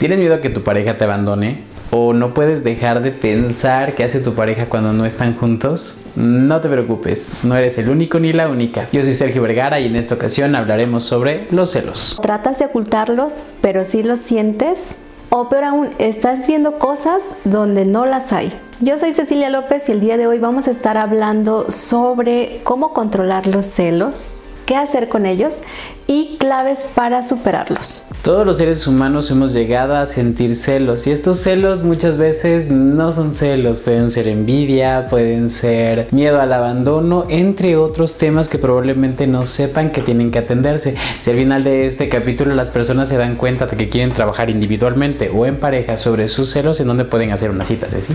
¿Tienes miedo a que tu pareja te abandone? ¿O no puedes dejar de pensar qué hace tu pareja cuando no están juntos? No te preocupes, no eres el único ni la única. Yo soy Sergio Vergara y en esta ocasión hablaremos sobre los celos. Tratas de ocultarlos, pero si los sientes. O peor aún, estás viendo cosas donde no las hay. Yo soy Cecilia López y el día de hoy vamos a estar hablando sobre cómo controlar los celos, qué hacer con ellos y claves para superarlos. Todos los seres humanos hemos llegado a sentir celos y estos celos muchas veces no son celos, pueden ser envidia, pueden ser miedo al abandono, entre otros temas que probablemente no sepan que tienen que atenderse. Si al final de este capítulo las personas se dan cuenta de que quieren trabajar individualmente o en pareja sobre sus celos, ¿en dónde pueden hacer una cita, Ceci?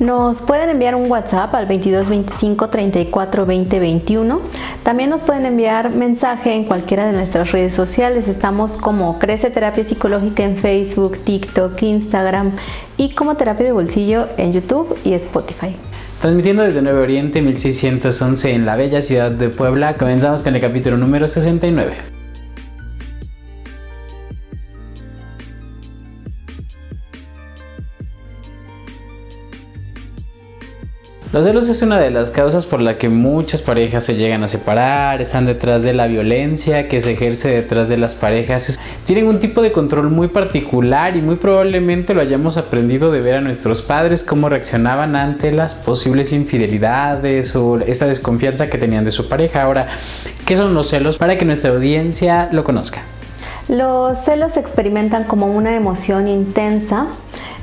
Nos pueden enviar un WhatsApp al 22 25 34 20 21. También nos pueden enviar mensaje en cualquiera de nuestras redes sociales. Estamos como Crece Terapia Psicológica en Facebook, TikTok, Instagram y como Terapia de Bolsillo en YouTube y Spotify. Transmitiendo desde Nuevo Oriente 1611 en la bella ciudad de Puebla, comenzamos con el capítulo número 69. Los celos es una de las causas por la que muchas parejas se llegan a separar, están detrás de la violencia que se ejerce detrás de las parejas. Tienen un tipo de control muy particular y muy probablemente lo hayamos aprendido de ver a nuestros padres cómo reaccionaban ante las posibles infidelidades o esta desconfianza que tenían de su pareja. Ahora, ¿qué son los celos? Para que nuestra audiencia lo conozca. Los celos se experimentan como una emoción intensa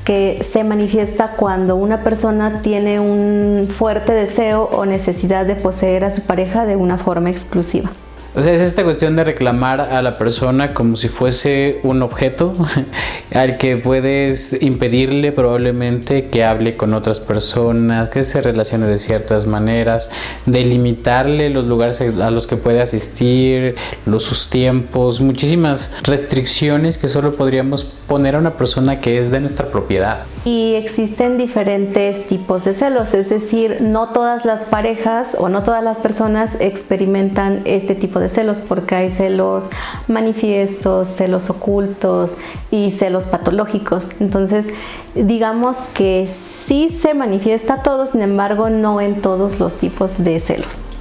que se manifiesta cuando una persona tiene un fuerte deseo o necesidad de poseer a su pareja de una forma exclusiva. O sea, es esta cuestión de reclamar a la persona como si fuese un objeto al que puedes impedirle probablemente que hable con otras personas, que se relacione de ciertas maneras, delimitarle los lugares a los que puede asistir, los sus tiempos, muchísimas restricciones que solo podríamos poner a una persona que es de nuestra propiedad. Y existen diferentes tipos de celos, es decir, no todas las parejas o no todas las personas experimentan este tipo de celos porque hay celos manifiestos, celos ocultos y celos patológicos. Entonces, digamos que sí se manifiesta todo, sin embargo, no en todos los tipos de celos.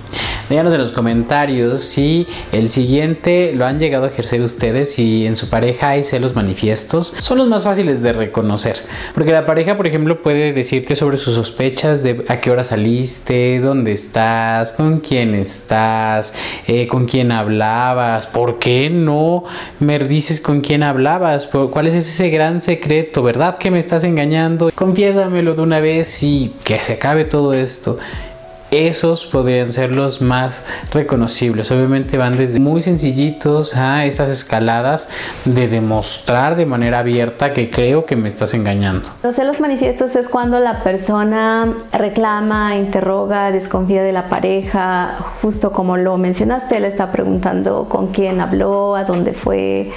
Díganos en los comentarios si el siguiente lo han llegado a ejercer ustedes, si en su pareja hay celos manifiestos. Son los más fáciles de reconocer. Porque la pareja, por ejemplo, puede decirte sobre sus sospechas de a qué hora saliste, dónde estás, con quién estás, eh, con quién hablabas, por qué no me dices con quién hablabas, cuál es ese gran secreto, ¿verdad que me estás engañando? Confiésamelo de una vez y que se acabe todo esto esos podrían ser los más reconocibles. Obviamente van desde muy sencillitos a estas escaladas de demostrar de manera abierta que creo que me estás engañando. Los celos manifiestos es cuando la persona reclama, interroga, desconfía de la pareja, justo como lo mencionaste, le está preguntando con quién habló, a dónde fue,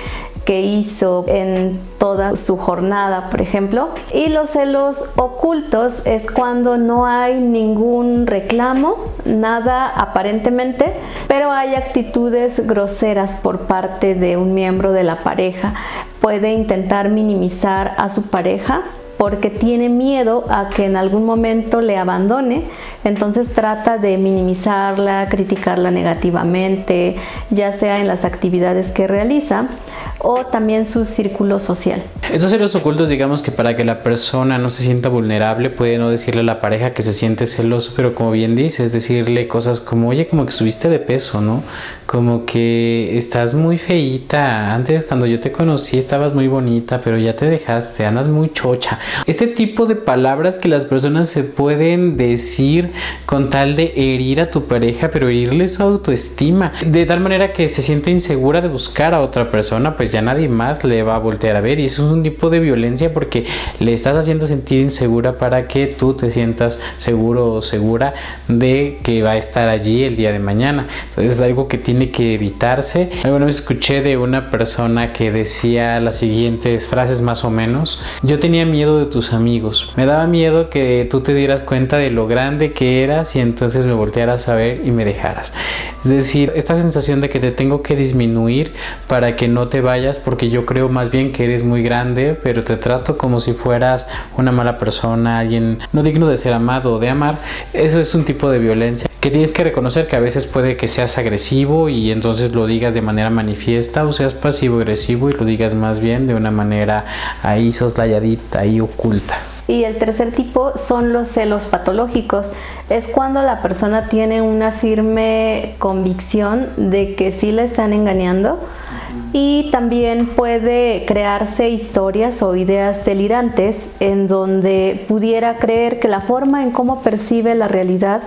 que hizo en toda su jornada, por ejemplo. Y los celos ocultos es cuando no hay ningún reclamo, nada aparentemente, pero hay actitudes groseras por parte de un miembro de la pareja. Puede intentar minimizar a su pareja porque tiene miedo a que en algún momento le abandone, entonces trata de minimizarla, criticarla negativamente, ya sea en las actividades que realiza o también su círculo social. Esos celos ocultos, digamos que para que la persona no se sienta vulnerable, puede no decirle a la pareja que se siente celoso, pero como bien dices, decirle cosas como, oye, como que subiste de peso, ¿no? Como que estás muy feíta. Antes, cuando yo te conocí, estabas muy bonita, pero ya te dejaste, andas muy chocha. Este tipo de palabras que las personas se pueden decir con tal de herir a tu pareja, pero herirle su autoestima, de tal manera que se siente insegura de buscar a otra persona, pues ya nadie más le va a voltear a ver. Y eso es un tipo de violencia porque le estás haciendo sentir insegura para que tú te sientas seguro o segura de que va a estar allí el día de mañana. Entonces es algo que tiene tiene que evitarse. Alguna vez escuché de una persona que decía las siguientes frases más o menos. Yo tenía miedo de tus amigos. Me daba miedo que tú te dieras cuenta de lo grande que eras y entonces me voltearas a ver y me dejaras. Es decir, esta sensación de que te tengo que disminuir para que no te vayas porque yo creo más bien que eres muy grande, pero te trato como si fueras una mala persona, alguien no digno de ser amado o de amar. Eso es un tipo de violencia que tienes que reconocer que a veces puede que seas agresivo y entonces lo digas de manera manifiesta o seas pasivo agresivo y lo digas más bien de una manera ahí soslayadita, ahí oculta. Y el tercer tipo son los celos patológicos. Es cuando la persona tiene una firme convicción de que sí le están engañando y también puede crearse historias o ideas delirantes en donde pudiera creer que la forma en cómo percibe la realidad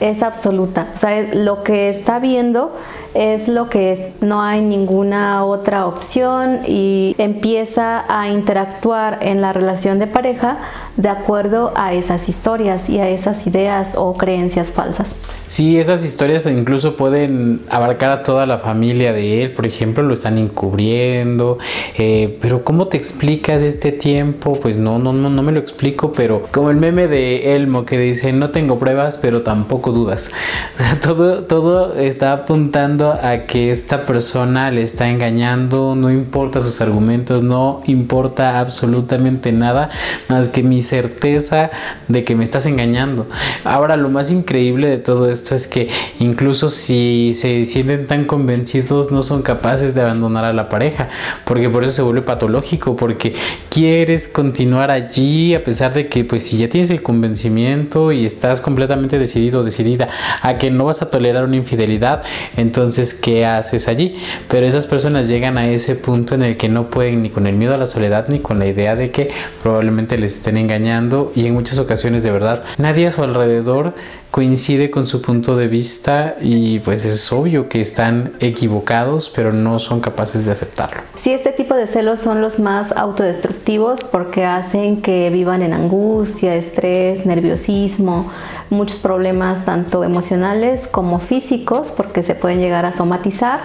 es absoluta. O sea, lo que está viendo es lo que es. No hay ninguna otra opción y empieza a interactuar en la relación de pareja de acuerdo a esas historias y a esas ideas o creencias falsas. Sí, esas historias incluso pueden abarcar a toda la familia de él, por ejemplo, lo están encubriendo, eh, pero ¿cómo te explicas este tiempo? Pues no, no, no, no me lo explico, pero como el meme de Elmo que dice, no tengo pruebas, pero tampoco dudas. todo, todo está apuntando a que esta persona le está engañando, no importa sus argumentos, no importa absolutamente nada más que mi certeza de que me estás engañando. Ahora, lo más increíble de todo esto es que incluso si se sienten tan convencidos, no son capaces de abandonar a la pareja, porque por eso se vuelve patológico, porque quieres continuar allí a pesar de que, pues, si ya tienes el convencimiento y estás completamente decidido, decidida a que no vas a tolerar una infidelidad, entonces, ¿qué haces allí? Pero esas personas llegan a ese punto en el que no pueden ni con el miedo a la soledad ni con la idea de que probablemente les estén engañando y en muchas ocasiones de verdad nadie a su alrededor coincide con su punto de vista y pues es obvio que están equivocados pero no son capaces de aceptarlo. Sí, este tipo de celos son los más autodestructivos porque hacen que vivan en angustia, estrés, nerviosismo, muchos problemas tanto emocionales como físicos porque se pueden llegar a somatizar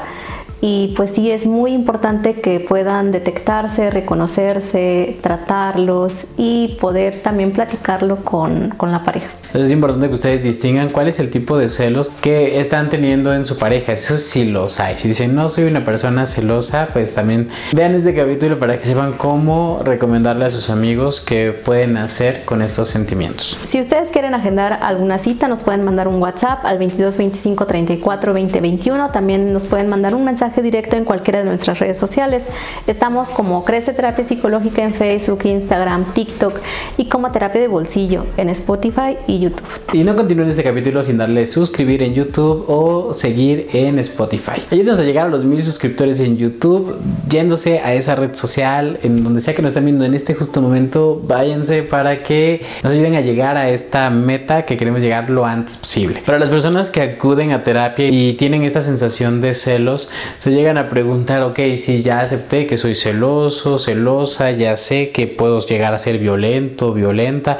y pues sí es muy importante que puedan detectarse, reconocerse, tratarlos y poder también platicarlo con, con la pareja. Entonces es importante que ustedes distingan cuál es el tipo de celos que están teniendo en su pareja. Eso sí los hay. Si dicen no soy una persona celosa, pues también vean este capítulo para que sepan cómo recomendarle a sus amigos qué pueden hacer con estos sentimientos. Si ustedes quieren agendar alguna cita, nos pueden mandar un WhatsApp al 22 25 34 20 21. También nos pueden mandar un mensaje directo en cualquiera de nuestras redes sociales. Estamos como Crece Terapia Psicológica en Facebook, Instagram, TikTok y como Terapia de Bolsillo en Spotify y YouTube. Y no continúen este capítulo sin darle suscribir en YouTube o seguir en Spotify. Ayúdenos a llegar a los mil suscriptores en YouTube, yéndose a esa red social, en donde sea que nos estén viendo en este justo momento, váyanse para que nos ayuden a llegar a esta meta que queremos llegar lo antes posible. Para las personas que acuden a terapia y tienen esta sensación de celos, se llegan a preguntar, ok, si ya acepté que soy celoso, celosa, ya sé que puedo llegar a ser violento, violenta,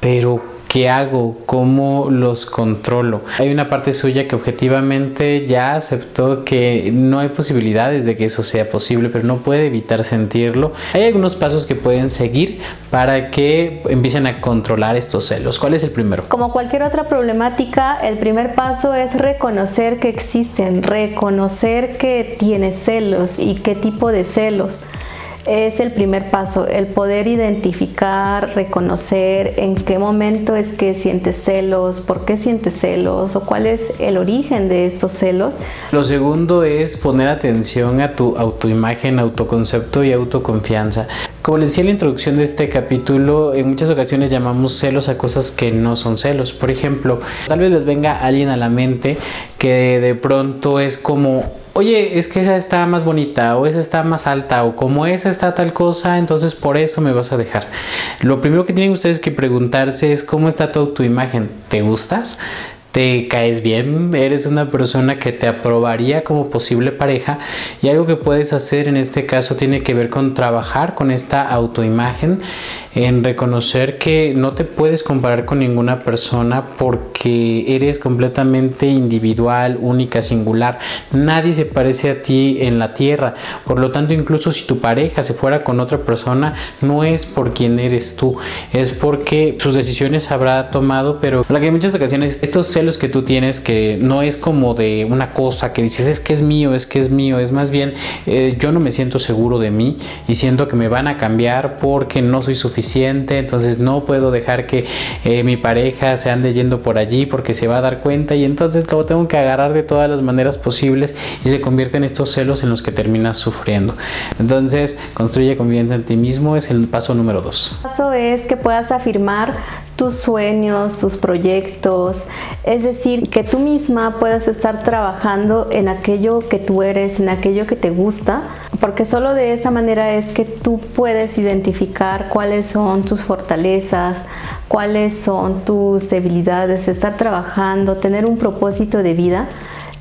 pero ¿Qué hago? ¿Cómo los controlo? Hay una parte suya que objetivamente ya aceptó que no hay posibilidades de que eso sea posible, pero no puede evitar sentirlo. Hay algunos pasos que pueden seguir para que empiecen a controlar estos celos. ¿Cuál es el primero? Como cualquier otra problemática, el primer paso es reconocer que existen, reconocer que tiene celos y qué tipo de celos es el primer paso, el poder identificar, reconocer en qué momento es que sientes celos, por qué sientes celos o cuál es el origen de estos celos. Lo segundo es poner atención a tu autoimagen, autoconcepto y autoconfianza. Como les decía en la introducción de este capítulo, en muchas ocasiones llamamos celos a cosas que no son celos. Por ejemplo, tal vez les venga alguien a la mente que de pronto es como oye, es que esa está más bonita o esa está más alta o como esa está tal cosa, entonces por eso me vas a dejar. Lo primero que tienen ustedes que preguntarse es cómo está tu imagen. ¿Te gustas? Te caes bien, eres una persona que te aprobaría como posible pareja y algo que puedes hacer en este caso tiene que ver con trabajar con esta autoimagen en reconocer que no te puedes comparar con ninguna persona porque eres completamente individual, única, singular. Nadie se parece a ti en la tierra. Por lo tanto, incluso si tu pareja se fuera con otra persona, no es por quien eres tú, es porque sus decisiones habrá tomado, pero la que en muchas ocasiones estos celos que tú tienes que no es como de una cosa que dices es que es mío, es que es mío, es más bien eh, yo no me siento seguro de mí y siento que me van a cambiar porque no soy suficiente entonces no puedo dejar que eh, mi pareja se ande yendo por allí porque se va a dar cuenta y entonces lo tengo que agarrar de todas las maneras posibles y se convierte en estos celos en los que terminas sufriendo. Entonces, construye confianza en ti mismo es el paso número dos. El paso es que puedas afirmar tus sueños, tus proyectos, es decir, que tú misma puedas estar trabajando en aquello que tú eres, en aquello que te gusta, porque solo de esa manera es que tú puedes identificar cuáles son tus fortalezas, cuáles son tus debilidades, estar trabajando, tener un propósito de vida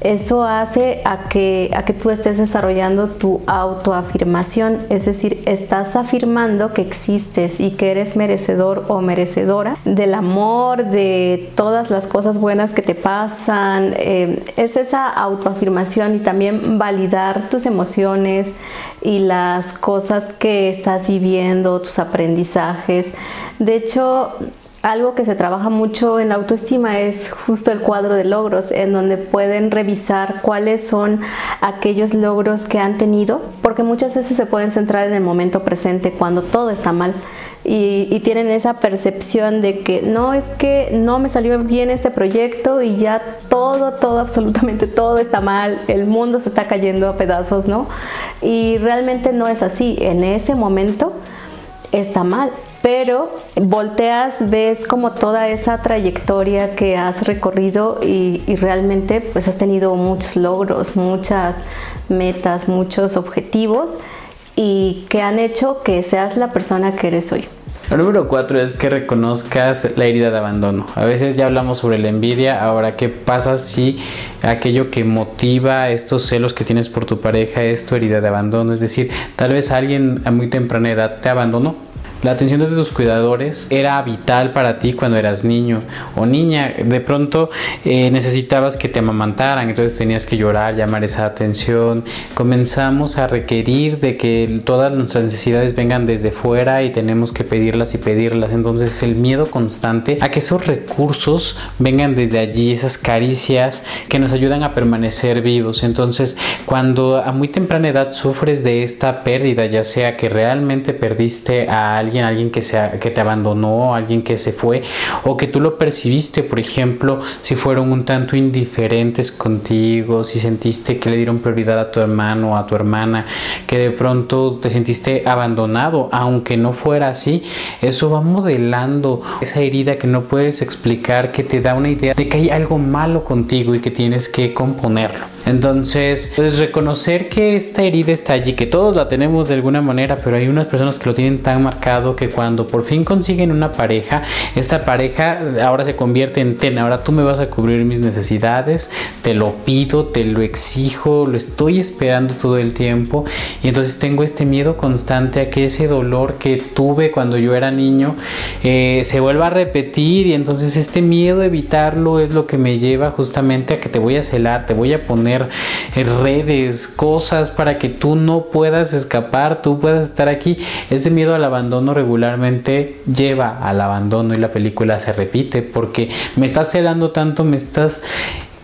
eso hace a que, a que tú estés desarrollando tu autoafirmación, es decir, estás afirmando que existes y que eres merecedor o merecedora del amor, de todas las cosas buenas que te pasan. Eh, es esa autoafirmación y también validar tus emociones y las cosas que estás viviendo, tus aprendizajes. De hecho, algo que se trabaja mucho en la autoestima es justo el cuadro de logros, en donde pueden revisar cuáles son aquellos logros que han tenido, porque muchas veces se pueden centrar en el momento presente cuando todo está mal. Y, tienen esa percepción de que no es que no me salió bien este proyecto y ya todo, todo, absolutamente todo está mal, el mundo se está cayendo a pedazos, ¿no? Y realmente no es así, en ese momento está mal pero volteas, ves como toda esa trayectoria que has recorrido y, realmente pues has tenido muchos logros, muchas metas, muchos objetivos y que han hecho que seas la persona que eres hoy. Lo número cuatro es que reconozcas la herida de abandono. A veces ya hablamos sobre la envidia, ahora qué pasa si aquello que motiva estos celos que tienes por tu pareja es tu herida de abandono, es decir, tal vez alguien a muy temprana edad te abandonó la atención de tus cuidadores era vital para ti cuando eras niño o niña. De pronto eh, necesitabas que te amamantaran, entonces tenías que llorar, llamar esa atención. Comenzamos a requerir de que todas nuestras necesidades vengan desde fuera y tenemos que pedirlas y pedirlas. Entonces el miedo constante a que esos recursos vengan desde allí, esas caricias que nos ayudan a permanecer vivos. Entonces cuando a muy temprana edad sufres de esta pérdida, ya sea que realmente perdiste a alguien, alguien, alguien que, sea, que te abandonó, alguien que se fue, o que tú lo percibiste, por ejemplo, si fueron un tanto indiferentes contigo, si sentiste que le dieron prioridad a tu hermano o a tu hermana, que de pronto te sentiste abandonado, aunque no fuera así, eso va modelando esa herida que no puedes explicar, que te da una idea de que hay algo malo contigo y que tienes que componerlo. Entonces, pues reconocer que esta herida está allí, que todos la tenemos de alguna manera, pero hay unas personas que lo tienen tan marcado que cuando por fin consiguen una pareja, esta pareja ahora se convierte en ten, ahora tú me vas a cubrir mis necesidades, te lo pido, te lo exijo, lo estoy esperando todo el tiempo. Y entonces tengo este miedo constante a que ese dolor que tuve cuando yo era niño eh, se vuelva a repetir. Y entonces este miedo a evitarlo es lo que me lleva justamente a que te voy a celar, te voy a poner redes, cosas para que tú no puedas escapar, tú puedas estar aquí. Ese miedo al abandono regularmente lleva al abandono y la película se repite porque me estás celando tanto, me estás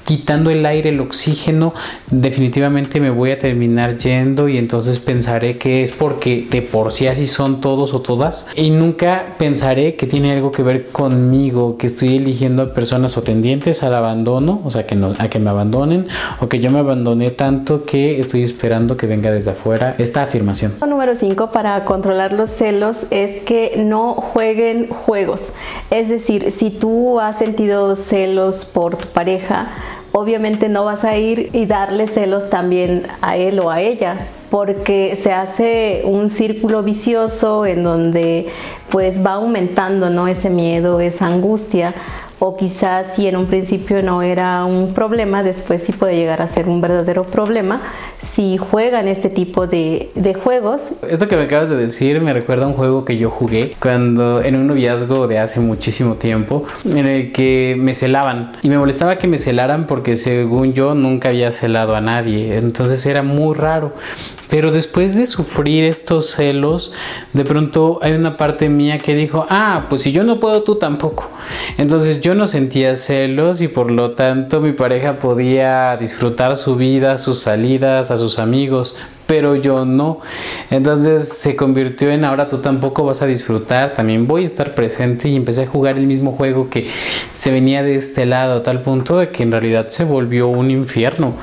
quitando el aire, el oxígeno, definitivamente me voy a terminar yendo y entonces pensaré que es porque de por sí así son todos o todas y nunca pensaré que tiene algo que ver conmigo, que estoy eligiendo a personas o tendientes al abandono, o sea, que no, a que me abandonen o que yo me abandoné tanto que estoy esperando que venga desde afuera esta afirmación. Número 5 para controlar los celos es que no jueguen juegos. Es decir, si tú has sentido celos por tu pareja, obviamente no vas a ir y darle celos también a él o a ella porque se hace un círculo vicioso en donde pues va aumentando ¿no? ese miedo, esa angustia, o quizás si en un principio no era un problema, después sí puede llegar a ser un verdadero problema si juegan este tipo de, de juegos. Esto que me acabas de decir me recuerda a un juego que yo jugué cuando en un noviazgo de hace muchísimo tiempo en el que me celaban y me molestaba que me celaran porque según yo nunca había celado a nadie, entonces era muy raro. Pero después de sufrir estos celos, de pronto hay una parte mía que dijo, ah, pues si yo no puedo, tú tampoco. Entonces yo no sentía celos y por lo tanto mi pareja podía disfrutar su vida, sus salidas, a sus amigos, pero yo no. Entonces se convirtió en ahora tú tampoco vas a disfrutar, también voy a estar presente y empecé a jugar el mismo juego que se venía de este lado, a tal punto de que en realidad se volvió un infierno,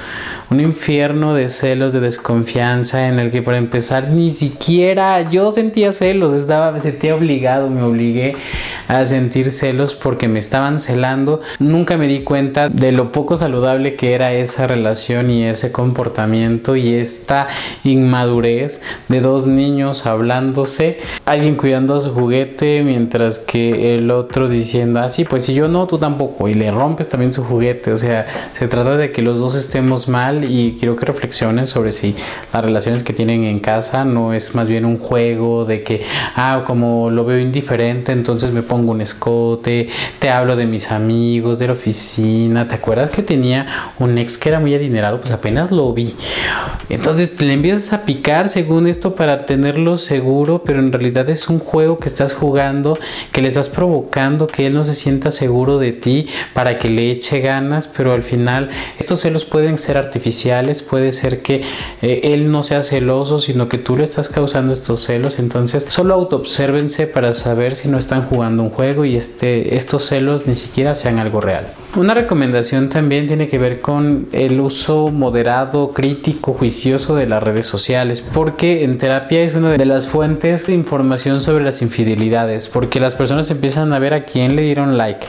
un infierno de celos, de desconfianza, en el que para empezar ni siquiera yo sentía celos, estaba, me sentía obligado, me obligué a sentir celos porque me estaban celando, nunca me di cuenta de lo poco saludable que era esa relación y ese comportamiento y esta inmadurez de dos niños hablándose, alguien cuidando a su juguete mientras que el otro diciendo, así, ah, pues si yo no, tú tampoco, y le rompes también su juguete, o sea, se trata de que los dos estemos mal y quiero que reflexionen sobre si las relaciones que tienen en casa no es más bien un juego de que, ah, como lo veo indiferente, entonces me pongo un escote, te hablo de mis amigos, de la oficina, ¿te acuerdas que tenía un ex que era muy adinerado? Pues apenas lo vi. Entonces le empiezas a picar según esto para tenerlo seguro, pero en realidad es un juego que estás jugando, que le estás provocando que él no se sienta seguro de ti para que le eche ganas, pero al final estos celos pueden ser artificiales, puede ser que eh, él no sea celoso, sino que tú le estás causando estos celos, entonces solo autoobsérvense para saber si no están jugando un juego y este, estos celos ni siquiera sean algo real. Una recomendación también tiene que ver con el uso moderado, crítico, juicioso de la redes sociales, porque en terapia es una de las fuentes de información sobre las infidelidades, porque las personas empiezan a ver a quién le dieron like,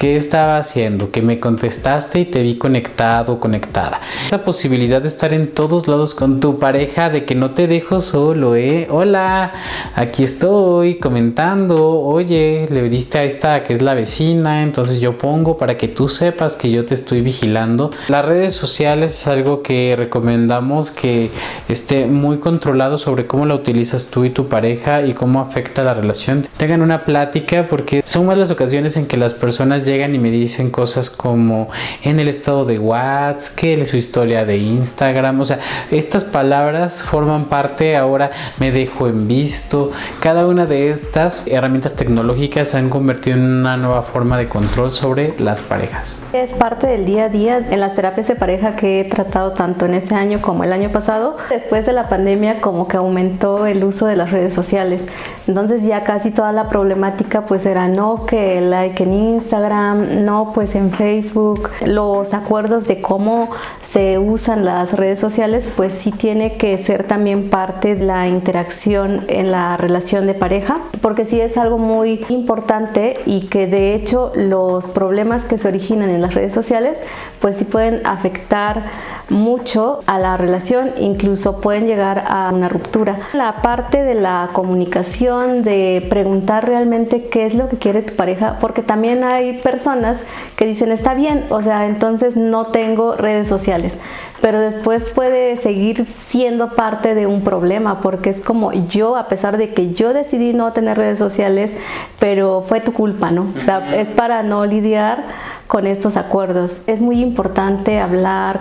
qué estaba haciendo, que me contestaste y te vi conectado conectada. Esa posibilidad de estar en todos lados con tu pareja, de que no te dejo solo, ¿eh? Hola, aquí estoy comentando, oye, le diste a esta que es la vecina, entonces yo pongo para que tú sepas que yo te estoy vigilando. Las redes sociales es algo que recomendamos que esté muy controlado sobre cómo la utilizas tú y tu pareja y cómo afecta la relación. Tengan una plática porque son más las ocasiones en que las personas llegan y me dicen cosas como en el estado de WhatsApp, que su historia de Instagram, o sea, estas palabras forman parte ahora me dejo en visto. Cada una de estas herramientas tecnológicas se han convertido en una nueva forma de control sobre las parejas. Es parte del día a día en las terapias de pareja que he tratado tanto en este año como el año pasado después de la pandemia como que aumentó el uso de las redes sociales. Entonces ya casi toda la problemática pues era no que like en Instagram, no pues en Facebook. Los acuerdos de cómo se usan las redes sociales pues sí tiene que ser también parte de la interacción en la relación de pareja porque sí es algo muy importante y que de hecho los problemas que se originan en las redes sociales pues sí pueden afectar mucho a la relación, incluso pueden llegar a una ruptura. La parte de la comunicación, de preguntar realmente qué es lo que quiere tu pareja, porque también hay personas que dicen está bien, o sea, entonces no tengo redes sociales, pero después puede seguir siendo parte de un problema, porque es como yo, a pesar de que yo decidí no tener redes sociales, pero fue tu culpa, ¿no? O sea, es para no lidiar con estos acuerdos. Es muy importante hablar,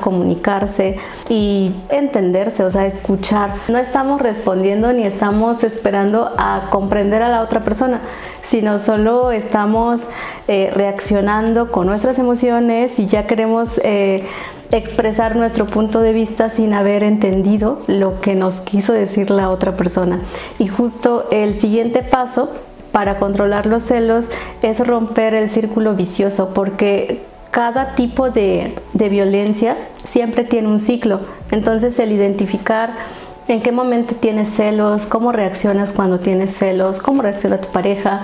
y entenderse, o sea, escuchar. No estamos respondiendo ni estamos esperando a comprender a la otra persona, sino solo estamos eh, reaccionando con nuestras emociones y ya queremos... Eh, expresar nuestro punto de vista sin haber entendido lo que nos quiso decir la otra persona. Y justo el siguiente paso para controlar los celos es romper el círculo vicioso porque cada tipo de, violencia siempre tiene un ciclo. Entonces el identificar en qué momento tienes celos, cómo reaccionas cuando tienes celos, cómo reacciona tu pareja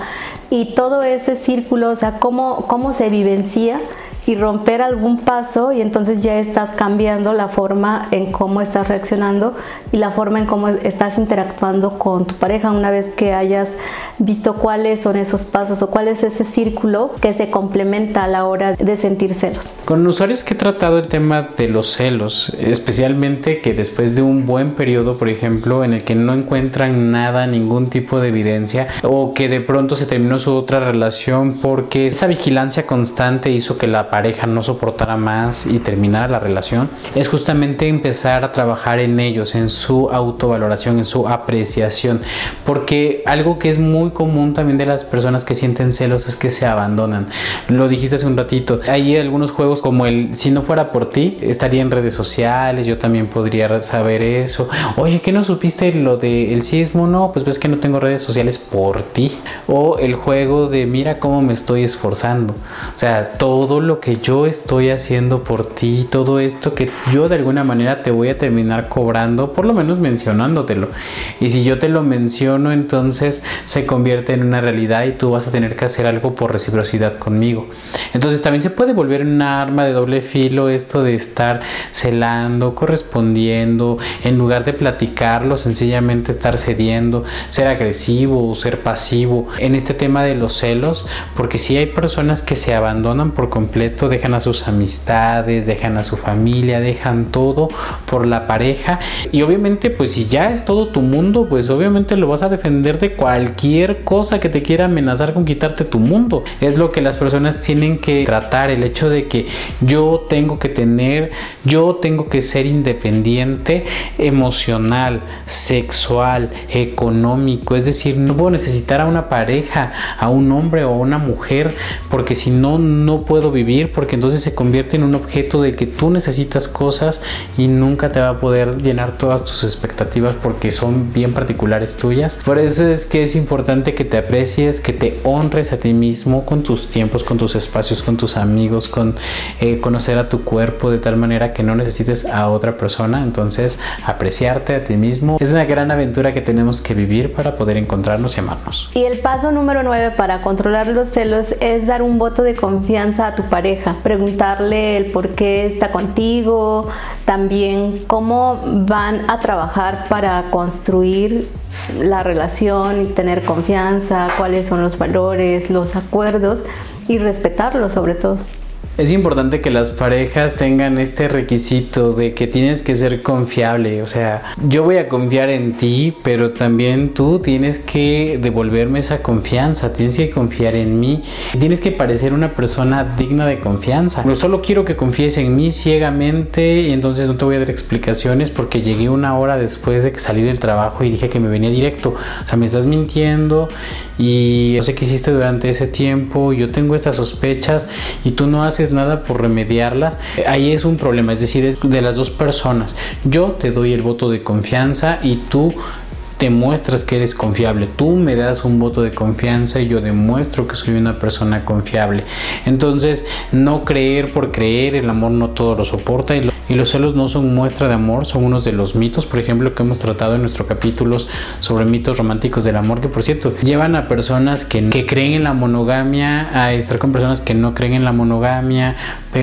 y todo ese círculo, o sea, cómo, cómo se vivencia y romper algún paso y entonces ya estás cambiando la forma en cómo estás reaccionando y la forma en cómo estás interactuando con tu pareja una vez que hayas visto cuáles son esos pasos o cuál es ese círculo que se complementa a la hora de sentir celos. Con usuarios que he tratado el tema de los celos, especialmente que después de un buen periodo, por ejemplo, en el que no encuentran nada, ningún tipo de evidencia, o que de pronto se terminó su otra relación porque esa vigilancia constante hizo que la pareja no soportara más y terminara la relación, es justamente empezar a trabajar en ellos, en su autovaloración, en su apreciación, porque algo que es muy común también de las personas que sienten celos es que se abandonan. Lo dijiste hace un ratito, hay algunos juegos como el si no fuera por ti, estaría en redes sociales, yo también podría saber eso. Oye, ¿qué no supiste lo del sismo? No, pues ves que no tengo redes sociales por ti. O el juego de mira cómo me estoy esforzando. O sea, todo lo que yo estoy haciendo por ti, todo esto que yo de alguna manera te voy a terminar cobrando, por lo menos mencionándotelo. Y si yo te lo menciono, entonces se convierte en una realidad y tú vas a tener que hacer algo por reciprocidad conmigo. Entonces también se puede volver una arma de doble filo esto de estar celando, correspondiendo, en lugar de platicarlo, sencillamente estar cediendo, ser agresivo o ser pasivo en este tema de los celos, porque si hay personas que se abandonan por completo, dejan a sus amistades, dejan a su familia, dejan todo por la pareja. Y obviamente pues si ya es todo tu mundo, pues obviamente lo vas a defender de cualquier cosa que te quiera amenazar con quitarte tu mundo. Es lo que las personas tienen que tratar, el hecho de que yo tengo que tener, yo tengo que ser independiente emocional, sexual, económico, es decir, no puedo necesitar a una pareja, a un hombre o a una mujer, porque si no, no puedo vivir, porque entonces se convierte en un objeto de que tú necesitas cosas y nunca te va a poder llenar todas tus expectativas porque son bien particulares tuyas. Por eso es que es importante que te aprecies, que te honres a ti mismo con tus tiempos, con tus espacios, con tus amigos, con eh, conocer a tu cuerpo de tal manera que no necesites a otra persona. Entonces, apreciarte a ti mismo es una gran aventura que tenemos que vivir para poder encontrarnos y amarnos. Y el paso número 9 para controlar los celos es dar un voto de confianza a tu pareja, preguntarle el por qué está contigo, también cómo van a trabajar para construir la relación y tener confianza, cuáles son los valores, los acuerdos y respetarlos sobre todo. Es importante que las parejas tengan este requisito de que tienes que ser confiable. O sea, yo voy a confiar en ti, pero también tú tienes que devolverme esa confianza. Tienes que confiar en mí. Tienes que parecer una persona digna de confianza. No solo quiero que confíes en mí ciegamente y entonces no te voy a dar explicaciones porque llegué una hora después de que salí del trabajo y dije que me venía directo. O sea, me estás mintiendo y no sé qué hiciste durante ese tiempo. Yo tengo estas sospechas y tú no haces nada por remediarlas, ahí es un problema, es decir, es de las dos personas. Yo te doy el voto de confianza y tú te muestras que eres confiable. Tú me das un voto de confianza y yo demuestro que soy una persona confiable. Entonces, no creer por creer, el amor no todo lo soporta los celos no son muestra de amor, son unos de los mitos, por ejemplo, que hemos tratado en nuestros capítulos sobre mitos románticos del amor, que por cierto, llevan a personas que, que creen en la monogamia a estar con personas que no creen en la monogamia.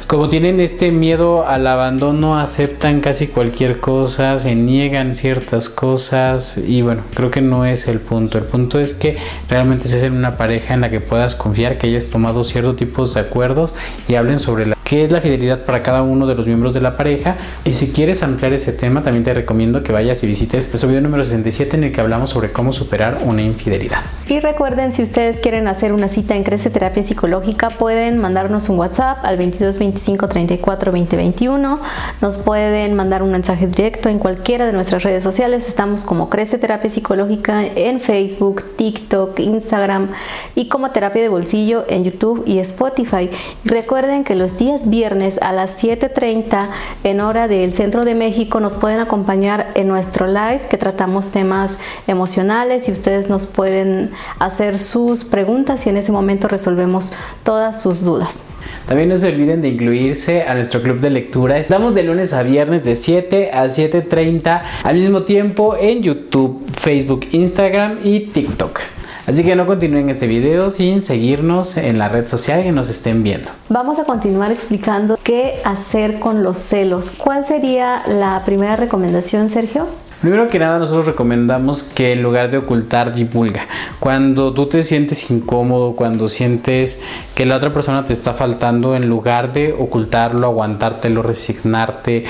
Como tienen este miedo al abandono, aceptan casi cualquier cosa, se niegan ciertas cosas y bueno, creo que no es el punto. El punto es que realmente se en una pareja en la que puedas confiar, que hayas tomado ciertos tipos de acuerdos y hablen sobre la, qué es la fidelidad para cada uno de los miembros de la pareja. Y si quieres ampliar ese tema, también te recomiendo que vayas y visites nuestro video número 67 en el que hablamos sobre cómo superar una infidelidad. Y recuerden, si ustedes quieren hacer una cita en Crece Terapia Psicológica, pueden mandarnos un WhatsApp al 22 25 34 20 21. Nos pueden mandar un mensaje directo en cualquiera de nuestras redes sociales. Estamos como Crece Terapia psicológica en Facebook, TikTok, Instagram y como terapia de bolsillo en YouTube y Spotify. Recuerden que los días viernes a las 7.30 en hora del centro de México nos pueden acompañar en nuestro live que tratamos temas emocionales y ustedes nos pueden hacer sus preguntas y en ese momento resolvemos todas sus dudas. También no se olviden de incluirse a nuestro club de lectura. Estamos de lunes a viernes de 7 a 7.30 al mismo tiempo en YouTube, Facebook, Instagram y TikTok. Así que no continúen este video sin seguirnos en la red social que nos estén viendo. Vamos a continuar explicando qué hacer con los celos. ¿Cuál sería la primera recomendación, Sergio? Primero que nada, nosotros recomendamos que en lugar de ocultar, divulga. Cuando tú te sientes incómodo, cuando sientes que la otra persona te está faltando, en lugar de ocultarlo, aguantártelo, resignarte,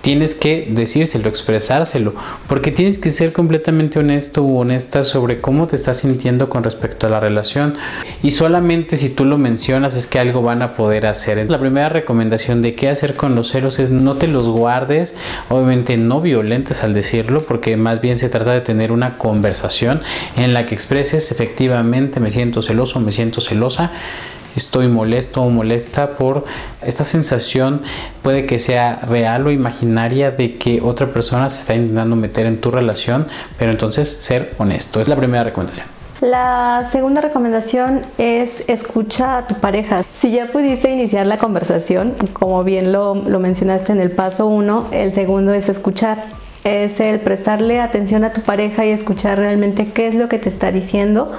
tienes que decírselo, expresárselo, porque tienes que ser completamente honesto o honesta sobre cómo te estás sintiendo con respecto a la relación. Y solamente si tú lo mencionas es que algo van a poder hacer. La primera recomendación de qué hacer con los celos es no te los guardes, obviamente no violentes al decirlo porque más bien se trata de tener una conversación en la que expreses efectivamente me siento celoso, me siento celosa estoy molesto o molesta por esta sensación puede que sea real o imaginaria de que otra persona se está intentando meter en tu relación, pero entonces ser honesto. Es la primera recomendación. La segunda recomendación es escucha a tu pareja. Si ya pudiste iniciar la conversación, como bien lo, lo mencionaste en el paso uno, el segundo es escuchar es el prestarle atención a tu pareja y escuchar realmente qué es lo que te está diciendo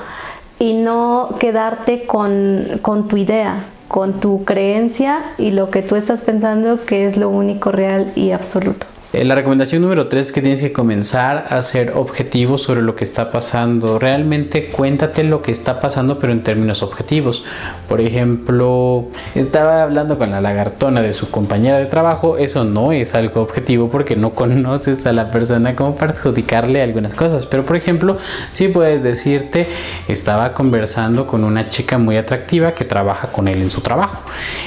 y no quedarte con, con tu idea, con tu creencia y lo que tú estás pensando que es lo único real y absoluto. Eh, la recomendación número 3 es que tienes que comenzar a ser objetivo sobre lo que está pasando. Realmente cuéntate lo que está pasando, pero en términos objetivos. Por ejemplo, estaba hablando con la lagartona de su compañera de trabajo. Eso no es algo objetivo porque no conoces a la persona como para adjudicarle algunas cosas. Pero, por ejemplo, sí puedes decirte, estaba conversando con una chica muy atractiva que trabaja con él en su trabajo.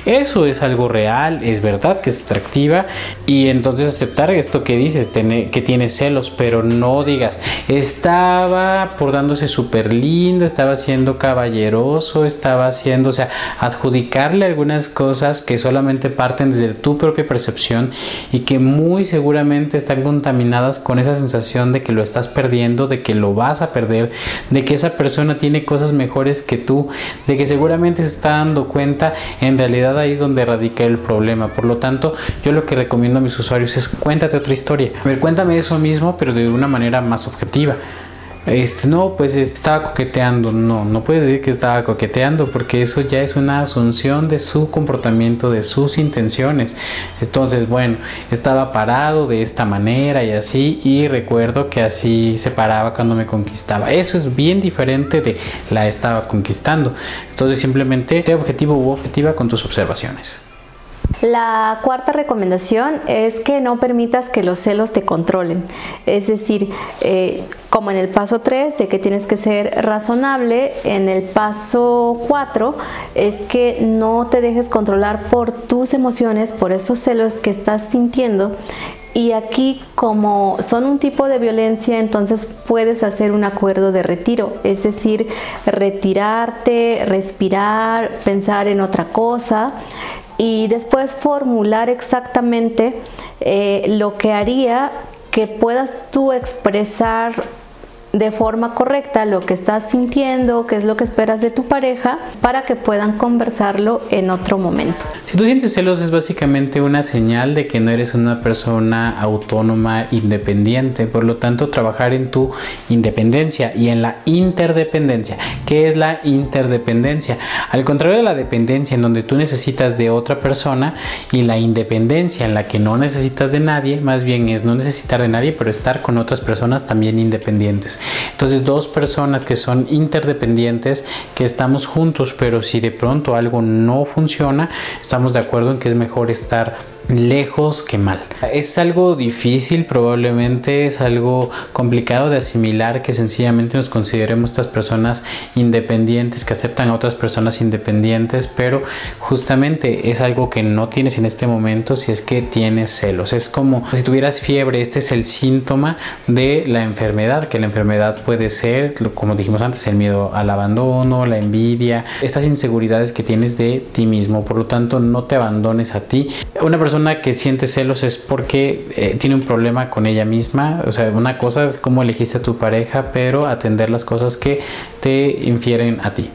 Eso es algo real, es verdad que es atractiva y entonces aceptar esto que dices, que tiene celos, pero no digas, estaba portándose súper lindo, estaba siendo caballeroso, estaba haciendo, o sea, adjudicarle algunas cosas que solamente parten desde tu propia percepción y que muy seguramente están contaminadas con esa sensación de que lo estás perdiendo, de que lo vas a perder, de que esa persona tiene cosas mejores que tú, de que seguramente se está dando cuenta, en realidad ahí es donde radica el problema. Por lo tanto, yo lo que recomiendo a mis usuarios es cuenta otra historia. A ver, cuéntame eso mismo, pero de una manera más objetiva. Este, no, pues estaba coqueteando. No, no puedes decir que estaba coqueteando porque eso ya es una asunción de su comportamiento, de sus intenciones. Entonces, bueno, estaba parado de esta manera y así y recuerdo que así se paraba cuando me conquistaba. Eso es bien diferente de la estaba conquistando. Entonces, simplemente sé objetivo u objetiva con tus observaciones. La cuarta recomendación es que no permitas que los celos te controlen. Es decir, eh, como en el paso 3 de que tienes que ser razonable, en el paso 4 es que no te dejes controlar por tus emociones, por esos celos que estás sintiendo. Y aquí como son un tipo de violencia, entonces puedes hacer un acuerdo de retiro, es decir, retirarte, respirar, pensar en otra cosa y después formular exactamente eh, lo que haría que puedas tú expresar de forma correcta lo que estás sintiendo, qué es lo que esperas de tu pareja, para que puedan conversarlo en otro momento. Si tú sientes celos es básicamente una señal de que no eres una persona autónoma, independiente, por lo tanto trabajar en tu independencia y en la interdependencia. ¿Qué es la interdependencia? Al contrario de la dependencia en donde tú necesitas de otra persona y la independencia en la que no necesitas de nadie, más bien es no necesitar de nadie, pero estar con otras personas también independientes. Entonces, dos personas que son interdependientes, que estamos juntos, pero si de pronto algo no funciona, estamos de acuerdo en que es mejor estar lejos que mal. Es algo difícil, probablemente es algo complicado de asimilar que sencillamente nos consideremos estas personas independientes, que aceptan a otras personas independientes, pero justamente es algo que no tienes en este momento si es que tienes celos. Es como si tuvieras fiebre, este es el síntoma de la enfermedad, que la enfermedad puede ser, como dijimos antes, el miedo al abandono, la envidia, estas inseguridades que tienes de ti mismo, por lo tanto no te abandones a ti. Una persona persona que siente celos es porque eh, tiene un problema con ella misma. O sea, una cosa es cómo elegiste a tu pareja, pero atender las cosas que te infieren a ti.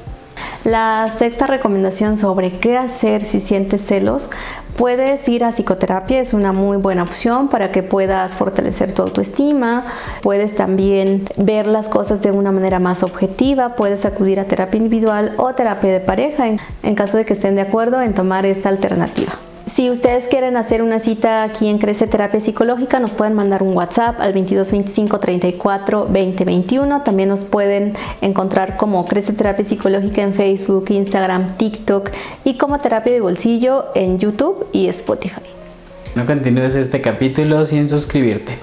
La sexta recomendación sobre qué hacer si sientes celos, puedes ir a psicoterapia, es una muy buena opción para que puedas fortalecer tu autoestima, puedes también ver las cosas de una manera más objetiva, puedes acudir a terapia individual o terapia de pareja en caso de que estén de acuerdo en tomar esta alternativa. Si ustedes quieren hacer una cita aquí en Crece Terapia Psicológica, nos pueden mandar un WhatsApp al 2225 34 2021. También nos pueden encontrar como Crece Terapia Psicológica en Facebook, Instagram, TikTok y como Terapia de Bolsillo en YouTube y Spotify. No continúes este capítulo sin suscribirte.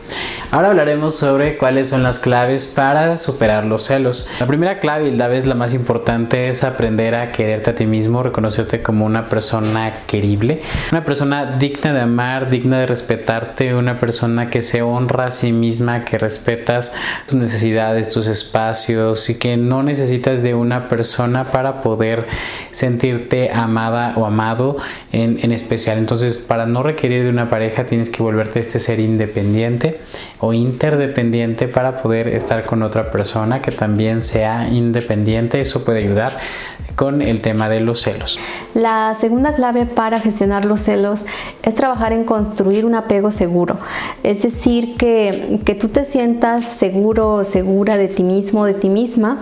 Ahora hablaremos sobre cuáles son las claves para superar los celos. La primera clave la vez la más importante es aprender a quererte a ti mismo, reconocerte como una persona querible, una persona digna de amar, digna de respetarte, una persona que se honra a sí misma, que respetas tus necesidades, tus espacios y que no necesitas de una persona para poder sentirte amada o amado en, en especial. Entonces, para no requerir de una pareja tienes que volverte este ser independiente o interdependiente para poder estar con otra persona que también sea independiente. Eso puede ayudar con el tema de los celos. La segunda clave para gestionar los celos es trabajar en construir un apego seguro. Es decir, que, que tú te sientas seguro o segura de ti mismo, de ti misma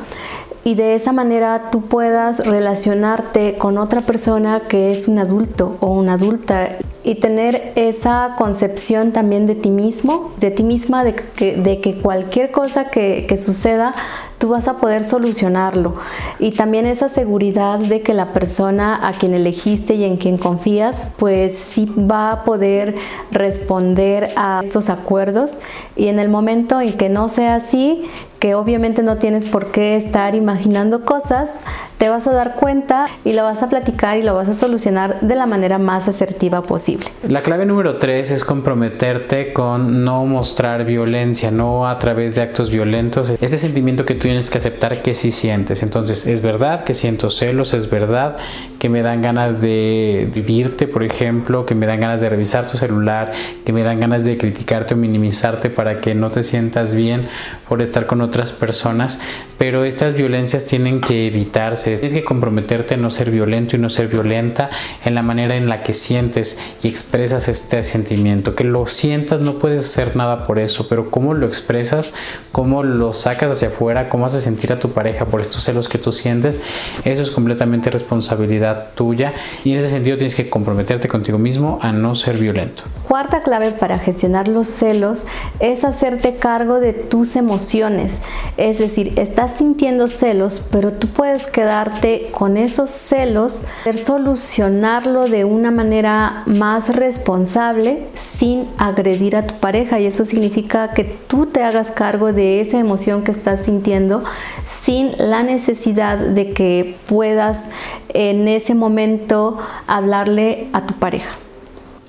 y de esa manera tú puedas relacionarte con otra persona que es un adulto o una adulta y tener esa concepción también de ti mismo, de ti misma, de que, cualquier cosa que, que suceda tú vas a poder solucionarlo. Y también esa seguridad de que la persona a quien elegiste y en quien confías, pues sí va a poder responder a estos acuerdos. Y en el momento en que no sea así, que obviamente no tienes por qué estar imaginando cosas, te vas a dar cuenta y lo vas a platicar y lo vas a solucionar de la manera más asertiva posible. La clave número tres es comprometerte con no mostrar violencia, no a través de actos violentos. Ese sentimiento que tú tienes que aceptar que sí sientes. Entonces, es verdad que siento celos, es verdad que me dan ganas de vivirte, por ejemplo, que me dan ganas de revisar tu celular, que me dan ganas de criticarte o minimizarte para que no te sientas bien por estar con otras personas, pero estas violencias tienen que evitarse Tienes que comprometerte a no ser violento y no ser violenta en la manera en la que sientes y expresas este sentimiento. Que lo sientas, no puedes hacer nada por eso, pero cómo lo expresas, cómo lo sacas hacia afuera, cómo haces sentir a tu pareja por estos celos que tú sientes, eso es completamente responsabilidad tuya y en ese sentido tienes que comprometerte contigo mismo a no ser violento. Cuarta clave para gestionar los celos es hacerte cargo de tus emociones. Es decir, estás sintiendo celos, pero tú puedes quedar con esos celos, solucionarlo de una manera más responsable sin agredir a tu pareja y eso significa que tú te hagas cargo de esa emoción que estás sintiendo sin la necesidad de que puedas en ese momento hablarle a tu pareja.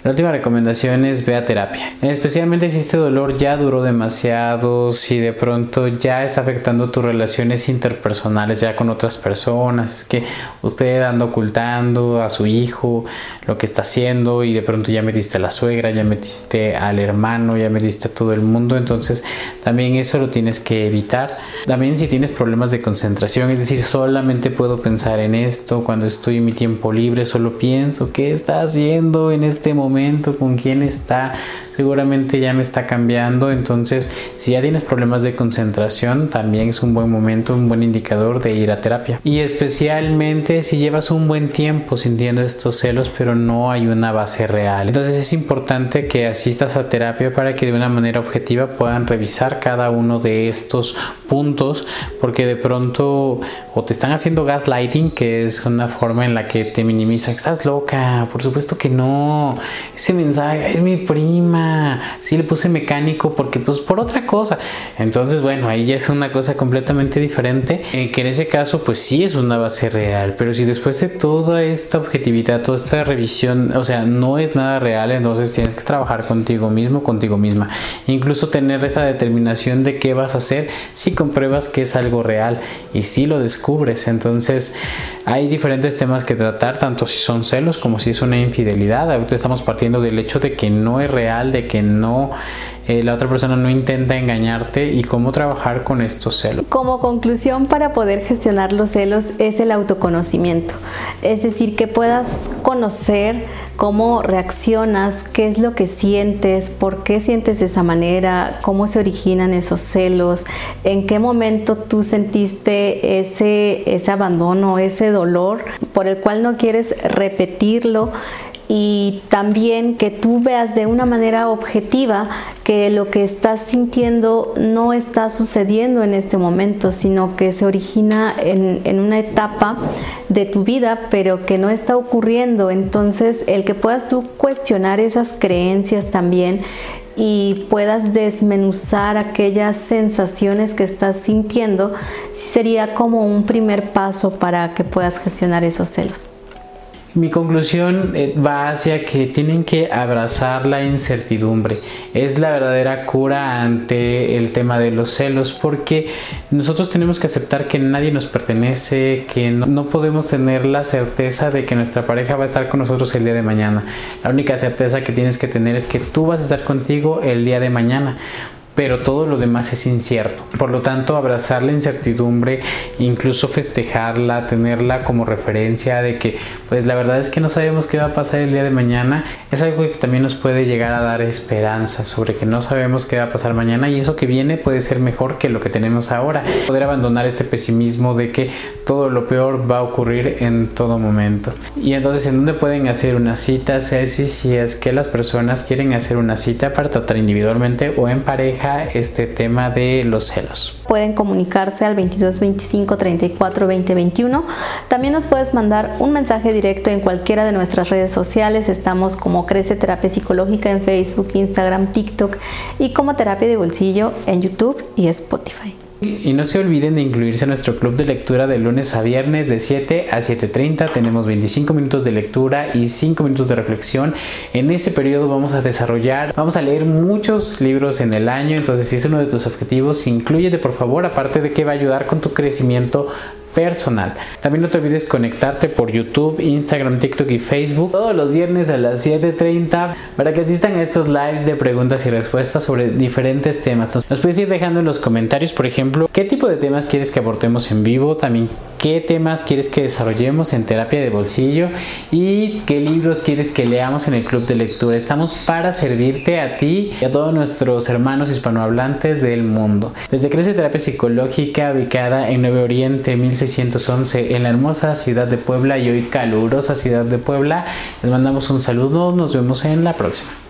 La última recomendación es ve a terapia. Especialmente si este dolor ya duró demasiado, si de pronto ya está afectando tus relaciones interpersonales ya con otras personas, es que usted anda ocultando a su hijo lo que está haciendo y de pronto ya metiste a la suegra, ya metiste al hermano, ya metiste a todo el mundo, entonces también eso lo tienes que evitar. También si tienes problemas de concentración, es decir, solamente puedo pensar en esto cuando estoy en mi tiempo libre, solo pienso qué está haciendo en este momento con quién está, seguramente ya me está cambiando. Entonces, si ya tienes problemas de concentración, también es un buen momento, un buen indicador de ir a terapia. Y especialmente si llevas un buen tiempo sintiendo estos celos, pero no hay una base real. Entonces es importante que asistas a terapia para que de una manera objetiva puedan revisar cada uno de estos puntos, porque de pronto o te están haciendo gaslighting, que es una forma en la que te minimiza, estás loca, por supuesto que no, ese mensaje es mi prima, sí le puse mecánico porque pues por otra cosa. Entonces, bueno, ahí ya es una cosa completamente diferente, eh, que en ese caso pues sí es una base real, pero si después de toda esta objetividad, toda esta revisión, o sea, no es nada real, entonces tienes que trabajar contigo mismo, contigo misma. Incluso tener esa determinación de qué vas a hacer si compruebas que es algo real y si lo descubres. Entonces, hay diferentes temas que tratar, tanto si son celos como si es una infidelidad. Ahorita estamos partiendo del hecho de que no es real, de que no eh, la otra persona no intenta engañarte y cómo trabajar con estos celos. Como conclusión para poder gestionar los celos es el autoconocimiento, es decir, que puedas conocer cómo reaccionas, qué es lo que sientes, por qué sientes de esa manera, cómo se originan esos celos, en qué momento tú sentiste ese, ese abandono, ese dolor por el cual no quieres repetirlo y también que tú veas de una manera objetiva que lo que estás sintiendo no está sucediendo en este momento, sino que se origina en, en, una etapa de tu vida, pero que no está ocurriendo. Entonces, el que puedas tú cuestionar esas creencias también y puedas desmenuzar aquellas sensaciones que estás sintiendo, sería como un primer paso para que puedas gestionar esos celos. Mi conclusión eh, va hacia que tienen que abrazar la incertidumbre. Es la verdadera cura ante el tema de los celos porque nosotros tenemos que aceptar que nadie nos pertenece, que no, podemos tener la certeza de que nuestra pareja va a estar con nosotros el día de mañana. La única certeza que tienes que tener es que tú vas a estar contigo el día de mañana pero todo lo demás es incierto. Por lo tanto, abrazar la incertidumbre, incluso festejarla, tenerla como referencia de que, pues la verdad es que no sabemos qué va a pasar el día de mañana, es algo que también nos puede llegar a dar esperanza sobre que no sabemos qué va a pasar mañana y eso que viene puede ser mejor que lo que tenemos ahora. Poder abandonar este pesimismo de que todo lo peor va a ocurrir en todo momento. Y entonces, ¿en dónde pueden hacer una cita, Ceci? Si es que las personas quieren hacer una cita para tratar individualmente o en pareja este tema de los celos. Pueden comunicarse al 22 25 34 20 21. También nos puedes mandar un mensaje directo en cualquiera de nuestras redes sociales. Estamos como Crece Terapia Psicológica en Facebook, Instagram, TikTok y como Terapia de Bolsillo en YouTube y Spotify. Y no se olviden de incluirse a nuestro club de lectura de lunes a viernes de 7 a 7.30. Tenemos 25 minutos de lectura y 5 minutos de reflexión. En este periodo vamos a desarrollar, vamos a leer muchos libros en el año. Entonces, si es uno de tus objetivos, incluyete por favor, aparte de que va a ayudar con tu crecimiento personal. También no te olvides conectarte por YouTube, Instagram, TikTok y Facebook todos los viernes a las 7.30 para que asistan a estos lives de preguntas y respuestas sobre diferentes temas. Nos puedes ir dejando en los comentarios, por ejemplo, qué tipo de temas quieres que aportemos en vivo, también qué temas quieres que desarrollemos en terapia de bolsillo y qué libros quieres que leamos en el club de lectura. Estamos para servirte a ti y a todos nuestros hermanos hispanohablantes del mundo. Desde Crece Terapia Psicológica, ubicada en Nuevo Oriente 1600 611 en la hermosa ciudad de Puebla y hoy calurosa ciudad de Puebla. Les mandamos un saludo, nos vemos en la próxima.